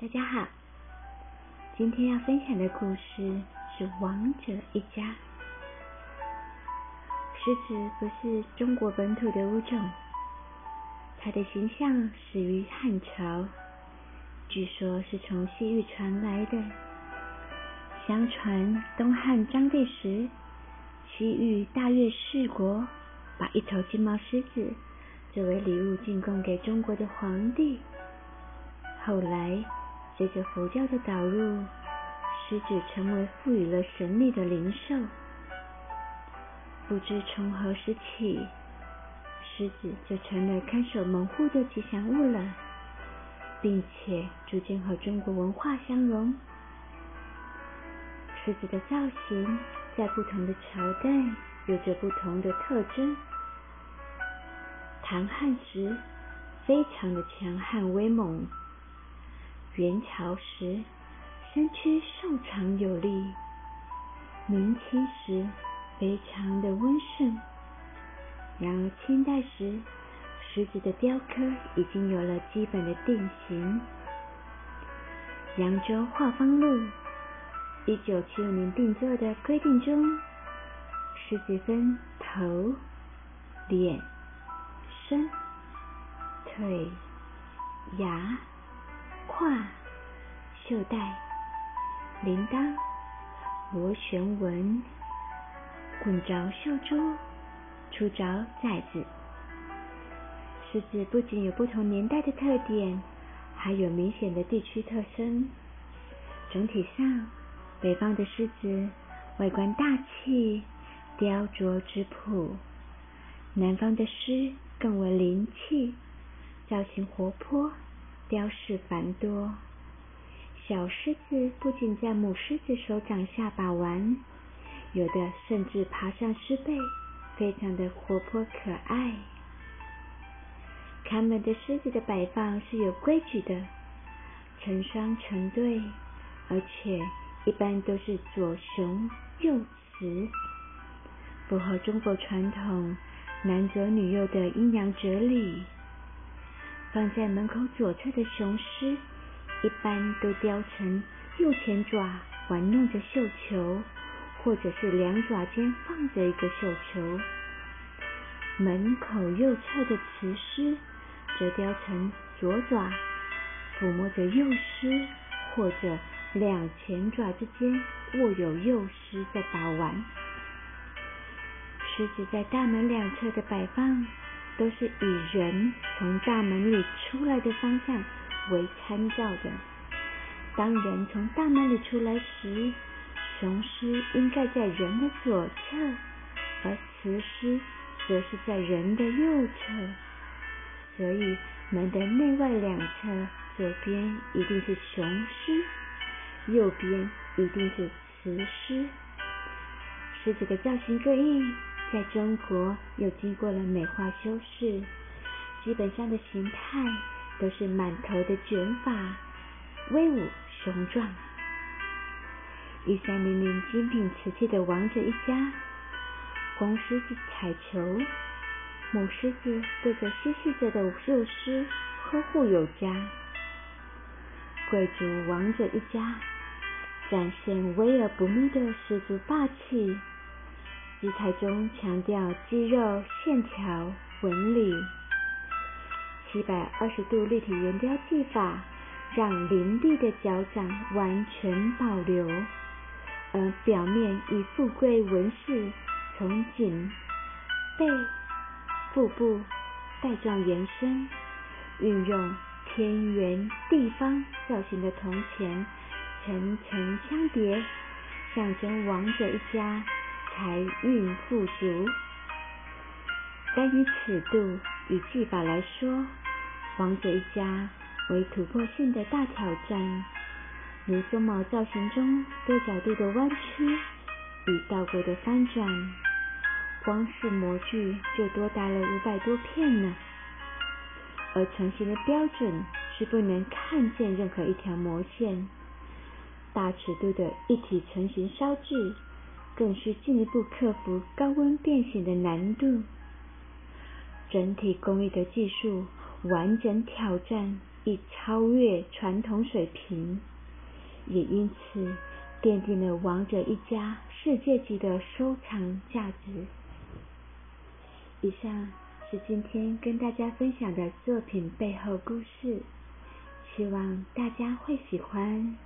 大家好，今天要分享的故事是《王者一家》。狮子不是中国本土的物种，它的形象始于汉朝，据说是从西域传来的。相传东汉章帝时，西域大月氏国把一头金毛狮子作为礼物进贡给中国的皇帝。后来。随着佛教的导入，狮子成为赋予了神力的灵兽。不知从何时起，狮子就成了看守门户的吉祥物了，并且逐渐和中国文化相融。狮子的造型在不同的朝代有着不同的特征。唐汉时，非常的强悍威猛。元朝时，身躯瘦长有力；明清时，非常的温顺。然而清代时，石子的雕刻已经有了基本的定型。《扬州画舫录》一九七五年定做的规定中，石子分头、脸、身、腿、牙。画、袖带、铃铛、螺旋纹、滚着袖珠、出着崽子。狮子不仅有不同年代的特点，还有明显的地区特征。整体上，北方的狮子外观大气、雕琢质朴；南方的狮更为灵气、造型活泼。雕饰繁多，小狮子不仅在母狮子手掌下把玩，有的甚至爬上狮背，非常的活泼可爱。看门的狮子的摆放是有规矩的，成双成对，而且一般都是左雄右雌，符合中国传统男左女右的阴阳哲理。放在门口左侧的雄狮，一般都雕成右前爪玩弄着绣球，或者是两爪间放着一个绣球。门口右侧的雌狮，则雕成左爪抚摸着右狮，或者两前爪之间握有右狮在把玩。狮子在大门两侧的摆放。都是以人从大门里出来的方向为参照的。当人从大门里出来时，雄狮应该在人的左侧，而雌狮则是在人的右侧。所以门的内外两侧，左边一定是雄狮，右边一定是雌狮。狮子的造型各异。在中国又经过了美化修饰，基本上的形态都是满头的卷发，威武雄壮。一三零零精品瓷器的王者一家，公狮子彩球，母狮子对着嬉戏着的幼狮呵护有加。贵族王者一家，展现威而不密的十足霸气。姿态中强调肌肉线条纹理，七百二十度立体圆雕技法让凌厉的脚掌完全保留，而表面以富贵纹饰从颈、背、腹部带状延伸，运用天圆地方造型的铜钱层层相叠，象征王者一家。财运富足，单以尺度与技法来说，王者一家为突破性的大挑战。如松毛造型中多角度的弯曲与倒钩的翻转，光是模具就多达了五百多片呢。而成型的标准是不能看见任何一条模线，大尺度的一体成型烧制。更需进一步克服高温变形的难度，整体工艺的技术完整挑战已超越传统水平，也因此奠定了王者一家世界级的收藏价值。以上是今天跟大家分享的作品背后故事，希望大家会喜欢。